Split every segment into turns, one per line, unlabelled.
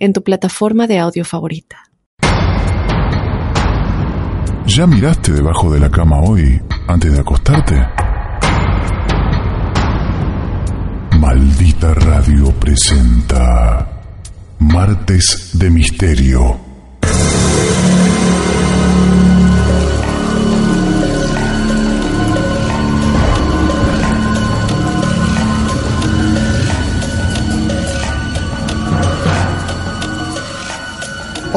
en tu plataforma de audio favorita.
¿Ya miraste debajo de la cama hoy antes de acostarte? Maldita Radio presenta Martes de Misterio.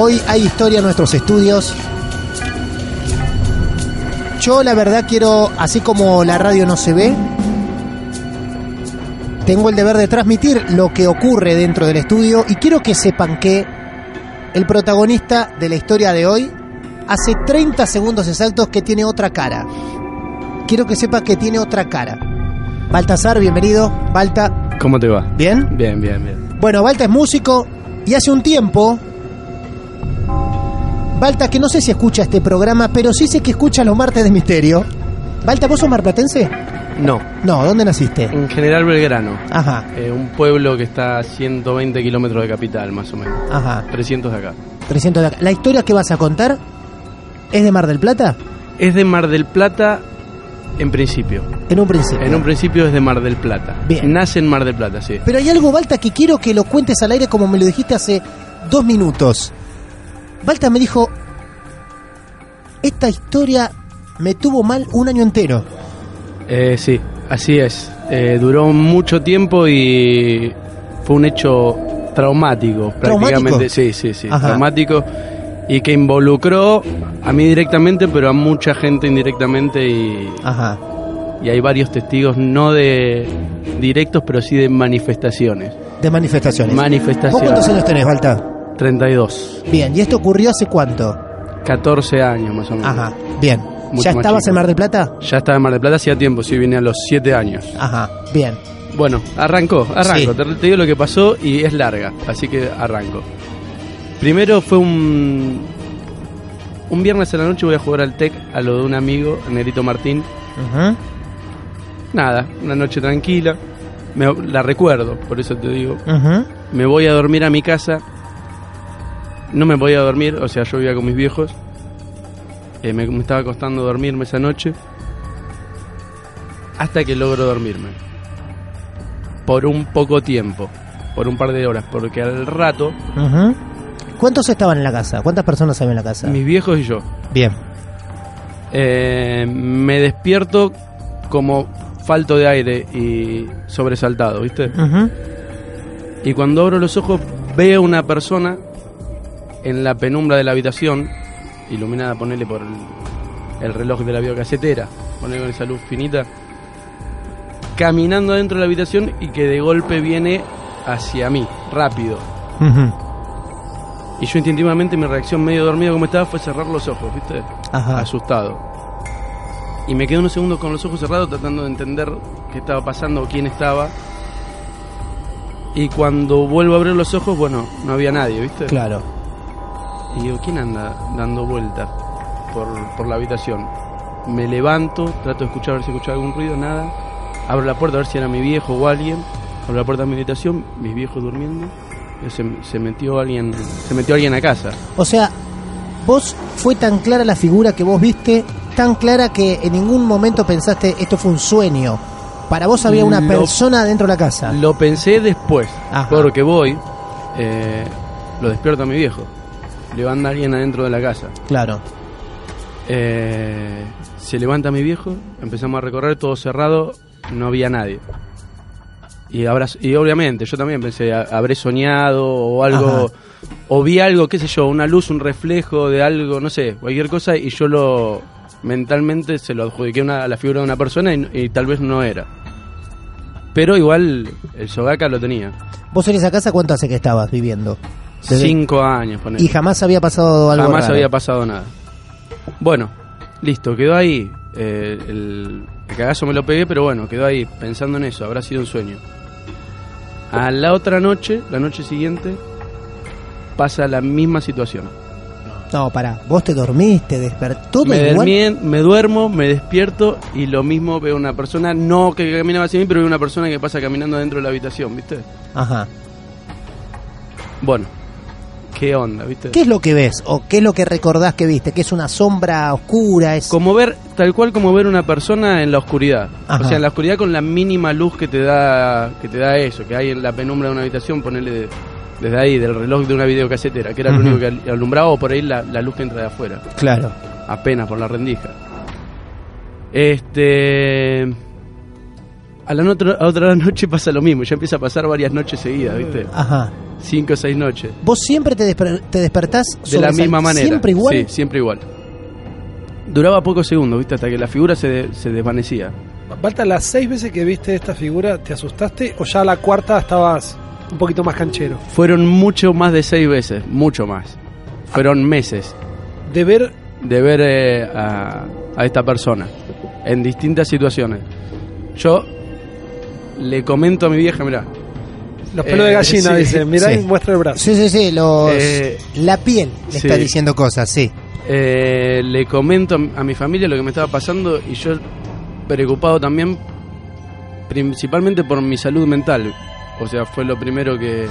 Hoy hay historia en nuestros estudios. Yo la verdad quiero, así como la radio no se ve, tengo el deber de transmitir lo que ocurre dentro del estudio y quiero que sepan que el protagonista de la historia de hoy hace 30 segundos exactos que tiene otra cara. Quiero que sepas que tiene otra cara. Baltasar, bienvenido. Balta,
¿Cómo te va?
¿bien?
Bien, bien, bien.
Bueno, Balta es músico y hace un tiempo. Balta, que no sé si escucha este programa, pero sí sé que escucha los martes de misterio. Balta, ¿vos sos marplatense?
No,
No, ¿dónde naciste?
en General Belgrano,
Ajá,
eh, un pueblo que está a 120 kilómetros de capital, más o menos.
ajá.
300 de acá.
300 de acá. ¿La historia que vas a contar es de Mar del Plata?
Es de Mar del Plata en principio.
En un principio.
En un principio es de Mar del Plata.
Bien.
Nace en Mar del Plata, sí.
Pero hay algo, Balta, que quiero que lo cuentes al aire como me lo dijiste hace dos minutos. Balta me dijo, esta historia me tuvo mal un año entero.
Eh, sí, así es. Eh, duró mucho tiempo y fue un hecho traumático, prácticamente.
¿Traumático?
Sí, sí, sí.
Ajá.
Traumático y que involucró a mí directamente, pero a mucha gente indirectamente y
Ajá.
y hay varios testigos, no de directos, pero sí de manifestaciones.
De manifestaciones. ¿Vos
Manifestaciones.
cuántos años tenés, Balta?
32,
Bien, ¿y esto ocurrió hace cuánto?
14 años más o menos.
Ajá, bien.
Mucho
¿Ya estabas
chico.
en Mar del Plata?
Ya estaba en Mar del Plata hacía tiempo, sí, vine a los 7 años.
Ajá, bien.
Bueno, arrancó, arranco.
Sí.
Te, te digo lo que pasó y es larga, así que arranco. Primero fue un. Un viernes en la noche voy a jugar al TEC a lo de un amigo, Nerito Martín.
Ujú.
Nada, una noche tranquila. Me- la recuerdo, por eso te digo.
Ujú.
Me voy a dormir a mi casa. No me podía dormir, o sea, yo vivía con mis viejos. Eh, me, me estaba costando dormirme esa noche. Hasta que logro dormirme. Por un poco tiempo. Por un par de horas. Porque al rato.
¿Cuántos estaban en la casa? ¿Cuántas personas había en la casa?
mis viejos y yo,
Bien.
eh, me despierto como falto de aire y sobresaltado, ¿viste? Y cuando abro los ojos veo una persona en la penumbra de la habitación, iluminada, ponele por el, el reloj de la videocasetera, ponele con esa luz finita, caminando dentro de la habitación y que de golpe viene hacia mí, rápido. Y yo instintivamente mi reacción medio dormida como estaba fue cerrar los ojos, ¿viste?
Ajá.
Asustado. Y me quedé unos segundos con los ojos cerrados tratando de entender qué estaba pasando o quién estaba. Y cuando vuelvo a abrir los ojos, bueno, no había nadie, ¿viste?
Claro.
Y digo, ¿quién anda dando vueltas por, por la habitación? Me levanto, trato de escuchar a ver si escuchaba algún ruido, nada. Abro la puerta a ver si era mi viejo o alguien. Abro la puerta de mi habitación, mis viejos durmiendo. Y Se, se metió alguien, se metió alguien a casa.
O sea, vos fue tan clara la figura que vos viste, tan clara que en ningún momento pensaste esto fue un sueño. Para vos había una
Lo-
persona dentro de la casa.
Lo pensé después,
Ajá.
porque voy, eh, lo despierto a mi viejo. Levanta alguien adentro de la casa.
Claro.
Eh, se levanta mi viejo, empezamos a recorrer todo cerrado, no había nadie. Y, y obviamente yo también pensé, "Ha- habré soñado o algo,
Ajá.
o vi algo, qué sé yo, una luz, un reflejo de algo, no sé, cualquier cosa, y yo lo mentalmente se lo adjudiqué una- a la figura de una persona y, y tal vez no era. Pero igual el Sogaca lo tenía.
¿Vos en esa casa cuánto hace que estabas viviendo? Desde-
Cinco años, ponele.
Y jamás había pasado algo
Jamás
raro.
había pasado nada. Bueno, listo, quedó ahí. Eh, el, el cagazo me lo pegué, pero bueno, quedó ahí pensando en eso. Habrá sido un sueño. A la otra noche, la noche siguiente, pasa la misma situación.
No, pará. Vos te dormiste, despertó
Me,
igual.
dormí- me duermo, me despierto y lo mismo veo una persona, no que caminaba hacia mí, pero veo una persona que pasa caminando dentro de la habitación, ¿viste?
Ajá.
Bueno, ¿qué onda, viste?
¿Qué es lo que ves? ¿O qué es lo que recordás que viste? ¿Que es una sombra oscura? Es...
Como ver, tal cual como ver una persona en la oscuridad.
Ajá.
O sea, en la oscuridad con la mínima luz que te da que te da eso, que hay en la penumbra de una habitación, ponerle de- desde ahí, del reloj de una videocasetera, que era lo único que al- alumbraba, o por ahí la, la luz que entra de afuera,
Claro.
apenas por la rendija. Este. A la notra- a otra noche pasa lo mismo, ya empieza a pasar varias noches seguidas, ¿viste?
Ajá.
Cinco o seis noches.
¿Vos siempre te, desper- te despertás
De la misma manera.
¿Siempre igual?
Sí, siempre igual. Duraba pocos segundos, ¿viste? Hasta que la figura se, de- se desvanecía.
Balta, las seis veces que viste esta figura, ¿te asustaste o ya a la cuarta estabas un poquito más canchero?
Fueron mucho más de seis veces, mucho más. Fueron meses
De ver,
de ver eh, a, a esta persona en distintas situaciones. Yo le comento a mi vieja, mira,
los pelos de
Eh,
gallina,
sí,
dice, mirá
sí.
y muestra el brazo.
Sí, sí, sí. Los...
Eh,
la piel le
sí.
está diciendo cosas, sí.
eh, le comento a, a mi familia lo que me estaba pasando y yo preocupado también principalmente por mi salud mental. O sea, fue lo primero que,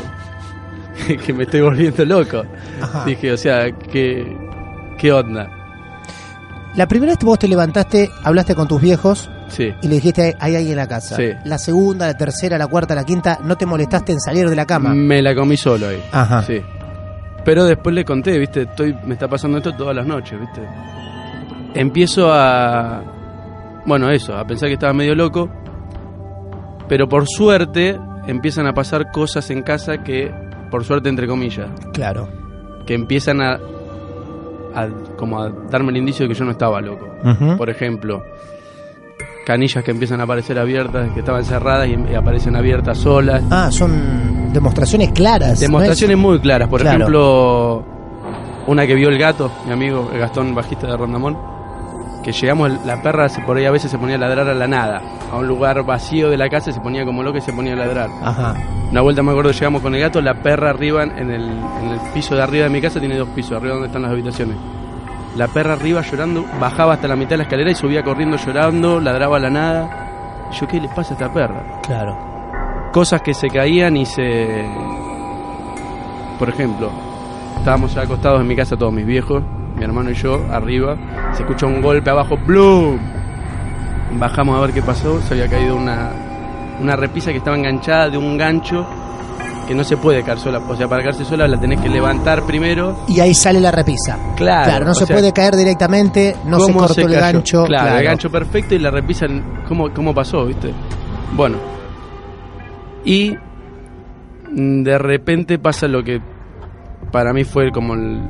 que me estoy volviendo loco.
Ajá.
Dije, o sea, ¿qué, qué onda?
La primera vez que vos te levantaste, hablaste con tus viejos
Sí.
y le dijiste, hay alguien en la casa.
Sí.
La segunda, la tercera, la cuarta, la quinta, no te molestaste en salir de la cama.
Me la comí solo ahí.
Ajá.
Sí. Pero después le conté, viste, estoy, me está pasando esto todas las noches, viste. Empiezo a, bueno, eso, a pensar que estaba medio loco. Pero por suerte empiezan a pasar cosas en casa que, por suerte entre comillas,
Claro.
que empiezan a, a como a darme el indicio de que yo no estaba loco. Por ejemplo, canillas que empiezan a aparecer abiertas, que estaban cerradas y, y aparecen abiertas solas.
Ah, son demostraciones claras. ¿no
Demostraciones muy claras. Por
Claro.
ejemplo, una que vio el gato, mi amigo el Gastón, bajista de Rondamón, que llegamos, la perra se, por ahí a veces se ponía a ladrar a la nada, a un lugar vacío de la casa, y se ponía como loca y se ponía a ladrar.
Ajá.
Una vuelta me acuerdo, llegamos con el gato, la perra arriba, en el, en el piso de arriba de mi casa, tiene dos pisos, arriba donde están las habitaciones. La perra arriba llorando, bajaba hasta la mitad de la escalera y subía corriendo llorando, ladraba a la nada. Y yo, ¿qué le pasa a esta perra?
Claro.
cosas que se caían y se... Por ejemplo, estábamos ya acostados en mi casa todos mis viejos, mi hermano y yo, arriba, se escuchó un golpe abajo, ¡blum! Bajamos a ver qué pasó, se había caído una, una repisa que estaba enganchada de un gancho que no se puede caer sola, o sea, para caerse sola la tenés que levantar primero.
Y ahí sale la repisa.
Claro,
Claro, no se
sea,
puede caer directamente, no se
¿Cómo
cortó el gancho.
Claro, el gancho perfecto y la repisa, ¿cómo, cómo pasó, viste? Bueno. Y mm, de repente pasa lo que para mí fue como el-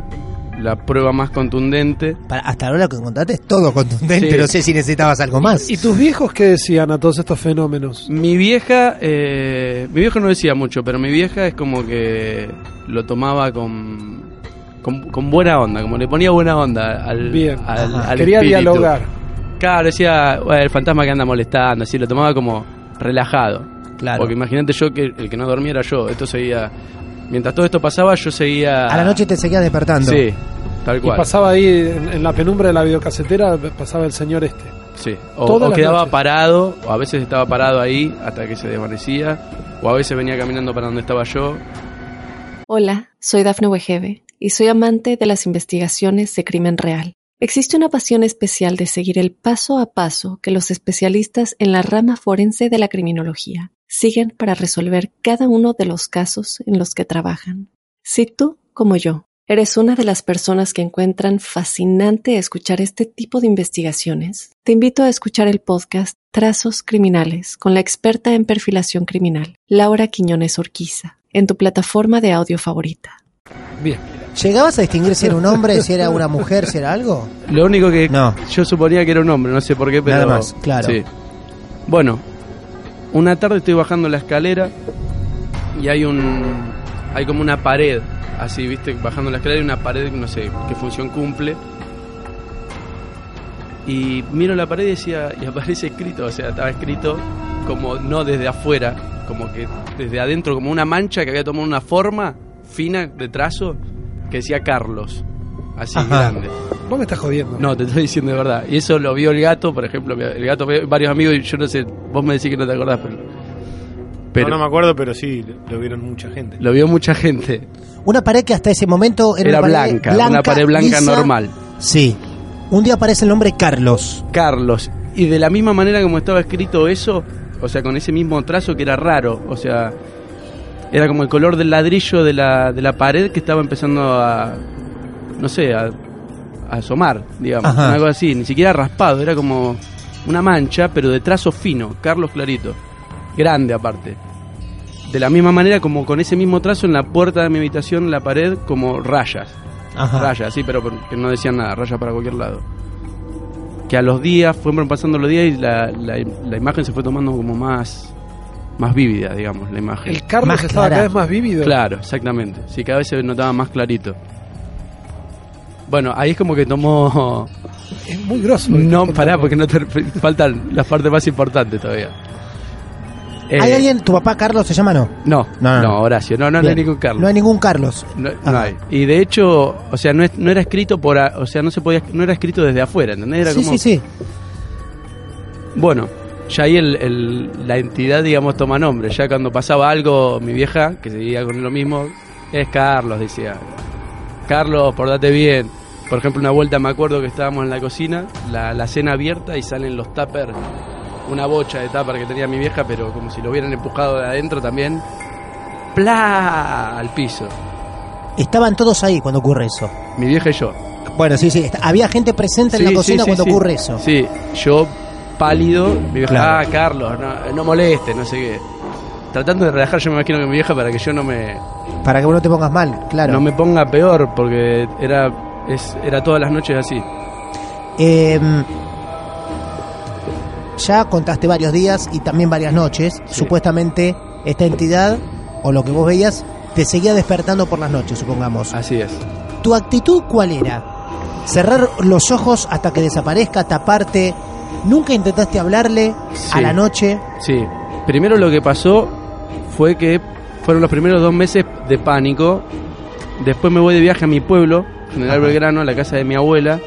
la prueba más contundente.
Para- hasta ahora lo que contaste es todo contundente,
Sí.
no sé si necesitabas algo más.
¿Y tus viejos qué decían a todos estos fenómenos?
Mi vieja, eh, mi viejo no decía mucho, pero mi vieja es como que lo tomaba con, con, con buena onda, como le ponía buena onda al,
Bien.
al,
Quería
espíritu.
dialogar.
Claro, decía, "Bueno, el fantasma que anda molestando, así lo tomaba como relajado.
Claro.
Porque imagínate yo que el que no dormía era yo. Esto seguía. Mientras todo esto pasaba, yo seguía.
A la noche te seguías despertando.
Sí, tal
Y
cual.
pasaba ahí en, en la penumbra de la videocasetera, pasaba el señor este.
Sí. O, o quedaba
noches.
parado, o a veces estaba parado ahí hasta que se desvanecía, o a veces venía caminando para donde estaba yo.
Hola, soy Dafne Wegebe y soy amante de las investigaciones de crimen real. Existe una pasión especial de seguir el paso a paso que los especialistas en la rama forense de la criminología siguen para resolver cada uno de los casos en los que trabajan. Si tú, como yo, eres una de las personas que encuentran fascinante escuchar este tipo de investigaciones, te invito a escuchar el podcast Trazos Criminales con la experta en perfilación criminal, Laura Quiñones Orquiza, en tu plataforma de audio favorita.
Bien.
¿Llegabas a distinguir si era un hombre, si era una mujer, si era algo?
Lo único que
No.
yo suponía que era un hombre, no sé por qué, pero.
Nada más, claro.
Sí. Bueno, una tarde estoy bajando la escalera y hay un. hay como una pared así, viste, bajando la escalera y una pared, no sé qué función cumple. Y miro la pared y decía, y aparece escrito, o sea, estaba escrito como no desde afuera, como que desde adentro, como una mancha que había tomado una forma fina de trazo que decía Carlos, así
Ajá.
grande.
Vos me estás jodiendo.
No, te estoy diciendo de verdad. Y eso lo vio el gato, por ejemplo, el gato ve varios amigos y yo no sé, vos me decís que no te acordás, pero... pero
no, no me acuerdo, pero sí, lo vieron mucha gente.
lo vio mucha gente.
Una pared que hasta ese momento era,
Era
una pared
blanca, una pared blanca
lisa.
normal.
Sí. Un día aparece el nombre Carlos.
Carlos. Y de la misma manera como estaba escrito eso, o sea, con ese mismo trazo que era raro, o sea, era como el color del ladrillo de la, de la pared que estaba empezando a, no sé, a asomar, digamos,
Ajá.
algo así, ni siquiera raspado, era como una mancha, pero de trazo fino, Carlos Clarito, grande aparte. De la misma manera como con ese mismo trazo en la puerta de mi habitación, en la pared, como rayas.
Ajá.
Rayas, sí, pero que no decían nada, rayas para cualquier lado. Que a los días, fueron pasando los días y la, la, la imagen se fue tomando como más, más vívida, digamos, la imagen.
El Carlos
Más
estaba
clara.
cada vez más vívido.
Claro, exactamente. Sí, cada vez se notaba más clarito. Bueno, ahí es como que tomó...
Es muy grosso.
No, pará, porque no te faltan las partes más importantes todavía. Eh,
¿Hay alguien, tu papá Carlos se llama no?
No,
No,
no,
no.
Horacio, no, no, no hay ningún Carlos.
No hay ningún Carlos.
No, hay. Y de hecho, o sea, no, es- no era escrito por, o sea, no se podía, no era escrito desde afuera, ¿entendés? Era
sí,
como,
sí, sí.
Bueno, ya ahí el, el- la entidad, digamos, toma nombre. Ya cuando pasaba algo, mi vieja, que seguía con lo mismo, es Carlos, decía. Carlos, portate bien. Por ejemplo, una vuelta me acuerdo que estábamos en la cocina, la, la cena abierta y salen los tuppers, una bocha de tupper que tenía mi vieja, pero como si lo hubieran empujado de adentro también. ¡Pla! Al piso.
Estaban todos ahí cuando ocurre eso.
Mi vieja y yo.
Bueno, sí, sí. Había gente presente en la cocina
sí,
cuando ocurre eso.
Sí, yo pálido, mi vieja,
Claro.
ah, Carlos, no, no moleste, no sé qué. Tratando de relajar, yo me imagino que mi vieja para que yo no me,
Para que vos no te pongas mal, claro.
no me ponga peor, porque era, es, era todas las noches así.
Eh, ya contaste varios días y también varias noches.
Sí.
Supuestamente esta entidad, o lo que vos veías, te seguía despertando por las noches, supongamos.
Así es.
¿Tu actitud cuál era? ¿Cerrar los ojos hasta que desaparezca, taparte? ¿Nunca intentaste hablarle a
Sí.
la noche?
Sí. Primero lo que pasó fue que fueron los primeros dos meses de pánico. Después me voy de viaje a mi pueblo, General
Ajá.
Belgrano, a la casa de mi abuela.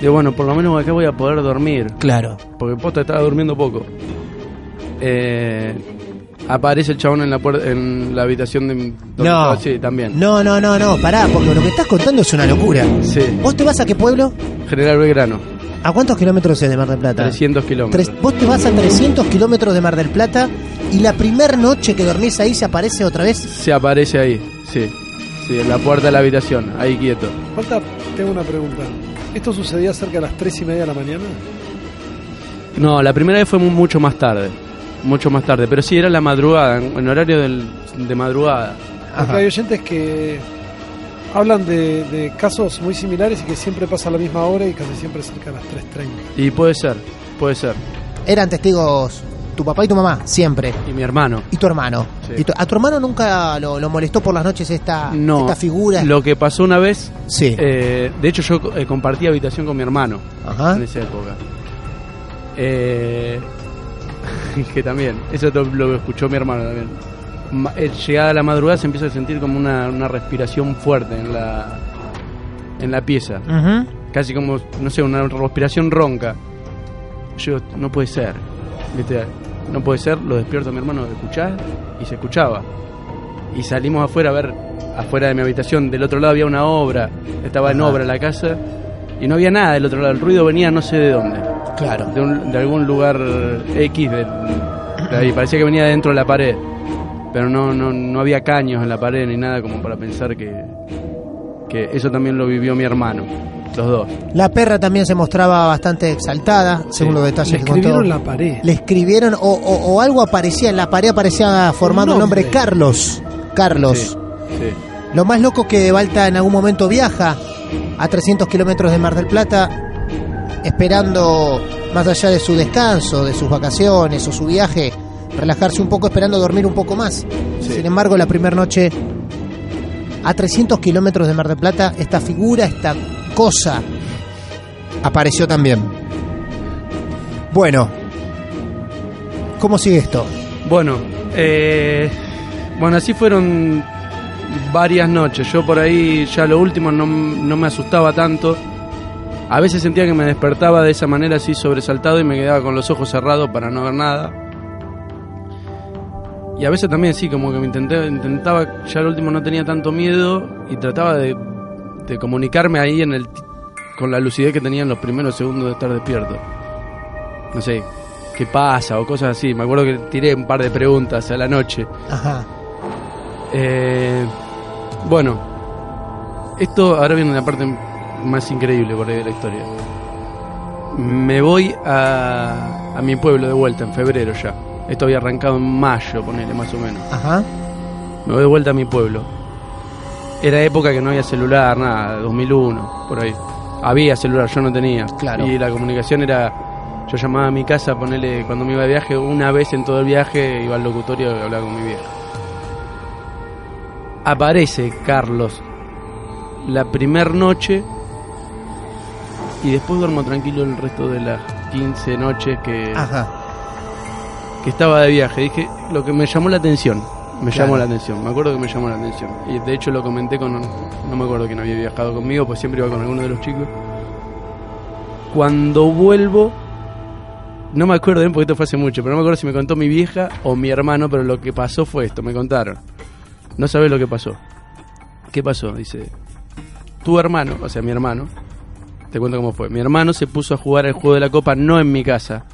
Digo, bueno, por lo menos acá voy a poder dormir.
Claro.
porque posta estaba durmiendo poco. Eh, aparece el chabón en la puerta, en la habitación de donde
No.
estaba, sí, también.
No, no, no, no, pará, porque lo que estás contando es una locura.
Sí,
¿Vos te vas a qué pueblo?
General Belgrano,
¿A cuántos kilómetros es de Mar del Plata?
300 kilómetros.
Tres- vos te vas a 300 kilómetros de Mar del Plata y la primer noche que dormís ahí se aparece otra vez.
Se aparece ahí, sí. Sí, en la puerta de la habitación, ahí quieto.
Falta, tengo una pregunta. ¿Esto sucedía cerca de las tres y media de la mañana?
No, la primera vez fue mu- mucho más tarde. Mucho más tarde, pero sí era la madrugada, en, horario del- de madrugada.
Ajá.
hay oyentes que hablan de, de casos muy similares y que siempre pasa a la misma hora y casi siempre cerca de las 3.30.
Y puede ser, puede ser.
Eran testigos tu papá y tu mamá, siempre.
Y mi hermano.
Y tu hermano.
Sí.
Y tu- ¿A tu hermano nunca lo, lo molestó por las noches esta,
No,
esta figura?
lo que pasó una vez,
Sí.
eh, de hecho yo eh, compartí habitación con mi hermano.
Ajá.
en esa época. Eh, que también, eso lo escuchó mi hermano también. Ma- eh, llegada la madrugada se empieza a sentir como una, una respiración fuerte en la, en la pieza. Casi como, no sé, una respiración ronca. Yo, no puede ser. ¿Viste? No puede ser, lo despierto a mi hermano, ¿escuchás? Y se escuchaba. Y salimos afuera a ver, afuera de mi habitación, del otro lado había una obra, estaba en
Ajá.
obra la casa, y no había nada del otro lado, el ruido venía no sé de dónde,
Claro.
de, un- de algún lugar X de, de ahí, parecía que venía dentro de la pared, pero no, no, no había caños en la pared ni nada como para pensar que, que eso también lo vivió mi hermano, los dos.
La perra también se mostraba bastante exaltada, según los detalles
Le
que contó.
escribieron la pared.
Le escribieron, o, o- o algo aparecía en la pared, aparecía formando el nombre
nombre.
Carlos. Carlos.
Sí, sí.
Lo más loco es que Balta en algún momento viaja a 300 kilómetros de Mar del Plata, esperando, más allá de su descanso, de sus vacaciones o su viaje, relajarse un poco, esperando dormir un poco más.
Sí.
Sin embargo, la primera noche a 300 kilómetros de Mar del Plata, esta figura, esta cosa, apareció también. Bueno, ¿cómo sigue esto?
Bueno, eh, bueno, así fueron varias noches. Yo por ahí ya lo último no, no me asustaba tanto. A veces sentía que me despertaba de esa manera así sobresaltado y me quedaba con los ojos cerrados para no ver nada. Y a veces también sí, como que me intenté, intentaba, ya lo último no tenía tanto miedo y trataba de, de comunicarme ahí en el con la lucidez que tenía en los primeros segundos de estar despierto. No sé, qué pasa o cosas así. Me acuerdo que tiré un par de preguntas a la noche.
Ajá.
Eh, bueno, esto ahora viene la parte más increíble por ahí de la historia. Me voy a, a mi pueblo de vuelta en febrero ya. Esto había arrancado en mayo, ponele más o menos.
Ajá.
Me voy de vuelta a mi pueblo. Era época que no había celular, nada, 2001, por ahí. Había celular, yo no tenía.
Claro.
Y la comunicación era. Yo llamaba a mi casa, ponele, cuando me iba de viaje, una vez en todo el viaje iba al locutorio y hablaba con mi vieja. Aparece Carlos la primer noche y después duermo tranquilo el resto de las 15 noches que,
Ajá.
que estaba de viaje. Dije, lo que me llamó la atención, me
Claro.
llamó la atención, me acuerdo que me llamó la atención. Y de hecho lo comenté con, no me acuerdo quién había viajado conmigo, pues siempre iba con alguno de los chicos. Cuando vuelvo, no me acuerdo bien porque esto fue hace mucho, pero no me acuerdo si me contó mi vieja o mi hermano, pero lo que pasó fue esto, me contaron. No sabes lo que pasó. ¿Qué pasó? Dice, tu hermano, o sea, mi hermano, te cuento cómo fue. Mi hermano se puso a jugar el juego de la copa no en mi casa,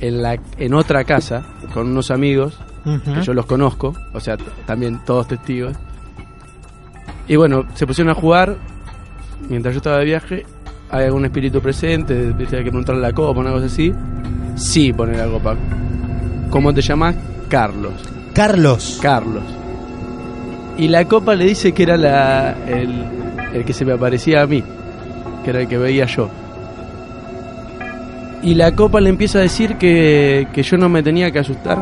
en, la, en otra casa, con unos amigos, Que yo los conozco, o sea, también todos testigos. Y bueno, se pusieron a jugar mientras yo estaba de viaje. ¿Hay algún espíritu presente? ¿Viste? Hay que preguntarle la copa, una cosa así. Sí, pone la copa. ¿Cómo te llamas? Carlos.
Carlos.
Carlos. Y la copa le dice que era la, el, el que se me aparecía a mí, que era el que veía yo. Y la copa le empieza a decir que, que yo no me tenía que asustar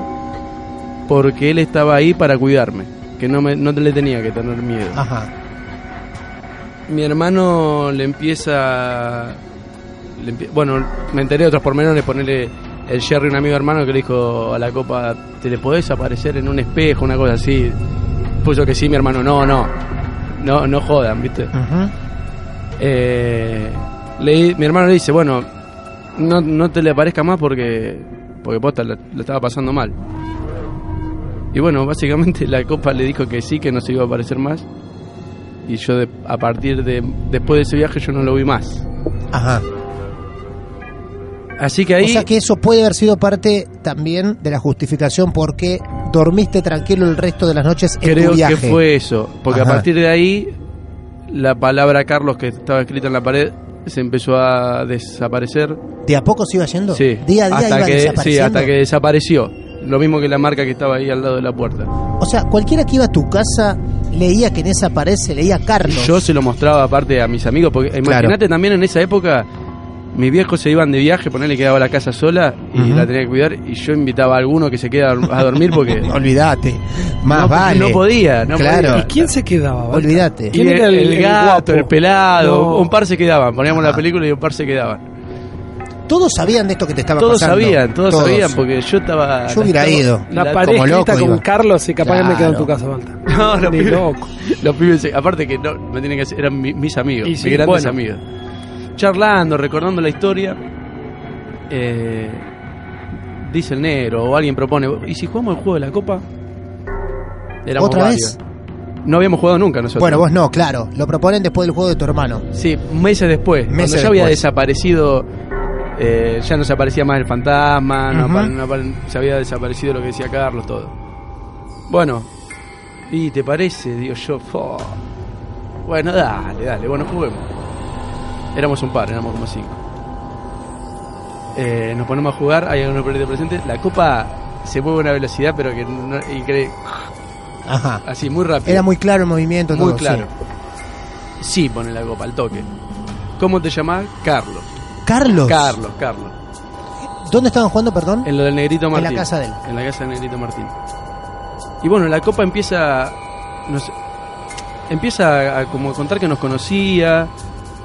porque él estaba ahí para cuidarme, que no, me, no le tenía que tener miedo.
Ajá.
Mi hermano le empieza... le empie- bueno, me enteré de otros pormenores, ponerle el Jerry, un amigo hermano, que le dijo a la copa, ¿te le podés aparecer en un espejo, una cosa así? Puso que sí, mi hermano, no, no, no, no jodan, ¿viste?
Ujú.
Eh, le- mi hermano le dice, bueno, no, no te le aparezca más porque porque posta lo, lo estaba pasando mal. Y bueno, básicamente la copa le dijo que sí, que no se iba a aparecer más. Y yo de- a partir de después de ese viaje yo no lo vi más.
Ajá.
Así que ahí
O sea que eso puede haber sido parte también de la justificación por qué dormiste tranquilo el resto de las noches en
creo
tu viaje.
que fue eso, porque
Ajá.
a partir de ahí la palabra Carlos que estaba escrita en la pared se empezó a desaparecer.
¿De a poco se iba yendo?
Sí,
Día a día
hasta
iba
que, sí, hasta que desapareció. Lo mismo que la marca que estaba ahí al lado de la puerta.
O sea, cualquiera que iba a tu casa leía que en esa pared se leía Carlos.
Yo se lo mostraba aparte a mis amigos, porque imagínate también en esa época, mis viejos se iban de viaje, ponerle quedaba la casa sola y la tenía que cuidar, y yo invitaba a alguno que se queda a dormir porque
Olvídate. Más
no,
vale.
no podía, no
Claro.
podía.
¿Y quién se quedaba?
Olvídate.
¿Quién
el,
era el-
el
el
gato,
guapo?
el pelado,
No.
un par se quedaban, poníamos
Ajá.
la película y un par se quedaban.
Todos sabían de esto que te estaba
Todos
pasando.
sabían, todos, sabían, porque yo estaba...
Yo hubiera ido.
La
la-
pared
como loco
con
iba.
Carlos y capaz que me quedo en tu casa, Walter.
No, los pibes,
loco.
los pibes, aparte que no, me tienen que hacer, eran mi- mis amigos,
Y
mis
sí,
grandes
bueno.
amigos. Charlando, recordando la historia, eh, dice el negro o alguien propone, ¿y si jugamos el juego de la copa? Éramos
¿Otra
varios.
vez?
No habíamos jugado nunca nosotros.
Bueno, vos no, claro. Lo proponen después del juego de tu hermano.
Sí, meses después.
Meses
cuando ya había desaparecido, eh, ya no se aparecía más el fantasma, no se había desaparecido lo que decía Carlos, todo. Bueno, ¿y te parece? Digo yo, "Fo". bueno, dale, dale, bueno, juguemos. Éramos un par, éramos como cinco. Eh, nos ponemos a jugar, hay algunos perdidos presentes. La copa se mueve a una velocidad, pero que no, incre-
Ajá.
así, muy rápido.
Era muy claro el movimiento.
Muy
todo,
claro. Sí, pone la copa, al toque. ¿Cómo te llamás? Carlos.
Carlos.
Carlos, Carlos.
¿Dónde estaban jugando, perdón?
En lo del Negrito
En la
Martín.
casa de él.
En la casa del Negrito Martín. Y bueno, la copa empieza. No sé. empieza a, como contar que nos conocía,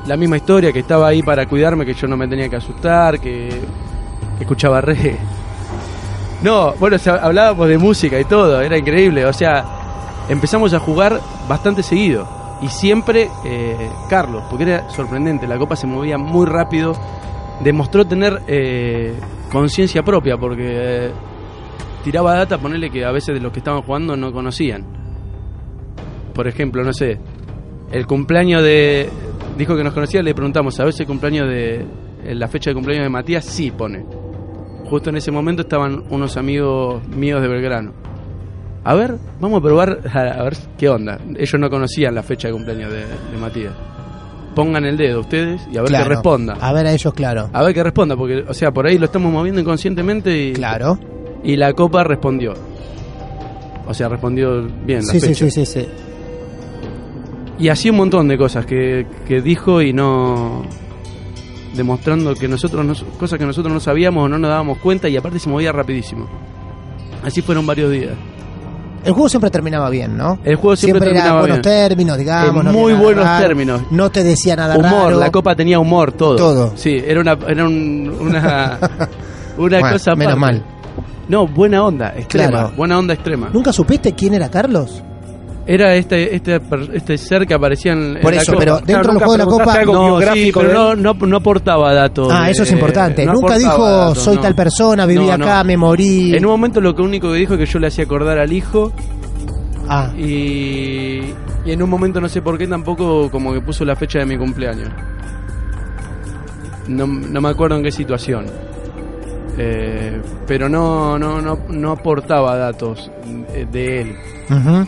la misma historia, que estaba ahí para cuidarme, que yo no me tenía que asustar, que, que escuchaba reggae. No, bueno, o sea, hablábamos de música y todo, era increíble. O sea, empezamos a jugar bastante seguido. Y siempre eh, Carlos, porque era sorprendente, la copa se movía muy rápido, demostró tener eh, conciencia propia, porque eh, tiraba data, ponerle que a veces de los que estaban jugando no conocían. Por ejemplo, no sé, el cumpleaños de... Dijo que nos conocía, le preguntamos, ¿sabes el cumpleaños de... La fecha de cumpleaños de Matías? Sí, pone. Justo en ese momento estaban unos amigos míos de Belgrano. A ver, vamos a probar a, ver qué onda. Ellos no conocían la fecha de cumpleaños de, de Matías. Pongan el dedo ustedes y a ver
Claro.
qué responda.
A ver a ellos, claro.
A ver qué responda, porque, o sea, por ahí lo estamos moviendo inconscientemente y,
Claro.
y la copa respondió. O sea, respondió bien la
Sí, sí,
fecha.
sí, sí, sí.
Y así un montón de cosas que, que dijo y no. demostrando que nosotros, no, cosas que nosotros no sabíamos o no nos dábamos cuenta y aparte se movía rapidísimo. Así fueron varios días.
El juego siempre terminaba bien, ¿no?
El juego siempre,
era
terminaba
buenos
bien.
términos, digamos.
En muy buenos
raro,
términos.
No te decía nada
Humor,
raro.
la copa tenía humor, todo.
Todo.
Sí, era una, era un- una, una
Bueno,
cosa
menos
aparte.
mal.
No, buena onda, extrema.
Claro.
Buena onda extrema.
¿Nunca supiste quién era Carlos?
Era este, este, este ser que aparecía en,
Por
la
eso,
copa.
pero dentro del juego de la copa.
algo
No, sí, pero
de
no, no, no aportaba datos.
Ah, eso es importante.
no
Nunca dijo,
datos,
soy
no.
tal persona, viví acá, me morí.
En un momento lo que único que dijo es que yo le hacía acordar al hijo
Ah,
y, y en un momento no sé por qué tampoco como que puso la fecha de mi cumpleaños. No, no me acuerdo en qué situación. Eh, pero no, no, no, no aportaba datos de, de él.
ujú.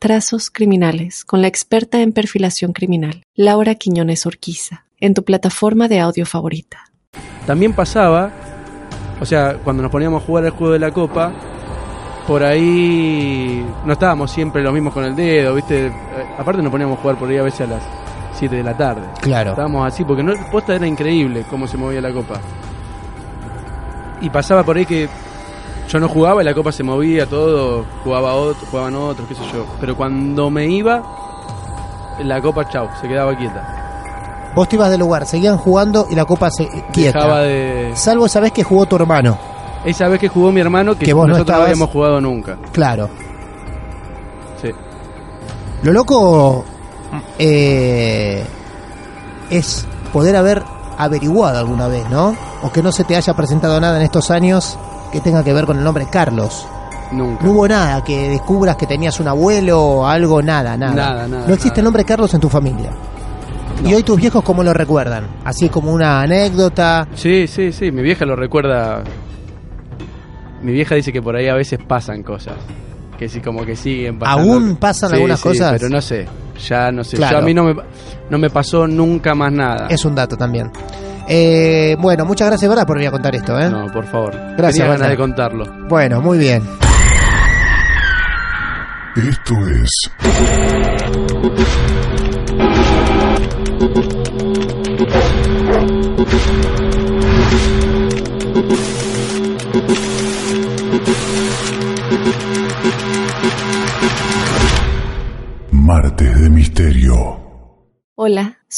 Trazos Criminales con la experta en perfilación criminal, Laura Quiñones Orquiza, en tu plataforma de audio favorita.
También pasaba, o sea, cuando nos poníamos a jugar el juego de la copa, por ahí no estábamos siempre los mismos con el dedo, ¿viste? Eh, Aparte nos poníamos a jugar por ahí a veces a las 7 de la tarde.
claro.
Estábamos así, porque no, posta era increíble cómo se movía la copa. Y pasaba por ahí que yo no jugaba y la copa se movía, todo, jugaba otro, jugaban otros, qué sé yo. Pero cuando me iba, la copa, chau, se quedaba quieta.
Vos te ibas del lugar, seguían jugando y la copa se quieta.
Dejaba de...
Salvo esa vez que jugó tu hermano.
Esa vez que jugó mi hermano, que,
Que vos no
nosotros no,
estabas.
habíamos jugado nunca.
Claro.
Sí.
Lo loco eh, es poder haber averiguado alguna vez, ¿no? O que no se te haya presentado nada en estos años que tenga que ver con el nombre Carlos.
Nunca.
No hubo nada que descubras que tenías un abuelo o algo, nada, nada.
Nada, nada,
no existe
nada.
el nombre Carlos en tu familia. Y hoy tus viejos, ¿cómo lo recuerdan? Así como una anécdota.
Sí, sí, sí, mi vieja lo recuerda. Mi vieja dice que por ahí a veces pasan cosas. Que sí, como que siguen pasando.
¿Aún pasan
Sí,
algunas
sí,
cosas?
Pero no sé, ya no sé.
Claro.
Yo a mí no me, no me pasó nunca más nada.
Es un dato también. Eh, bueno, muchas gracias, ¿verdad? Por venir a contar esto, ¿eh?
No, por favor.
Gracias,
Tenía ganas de contarlo.
Bueno, muy bien.
Esto es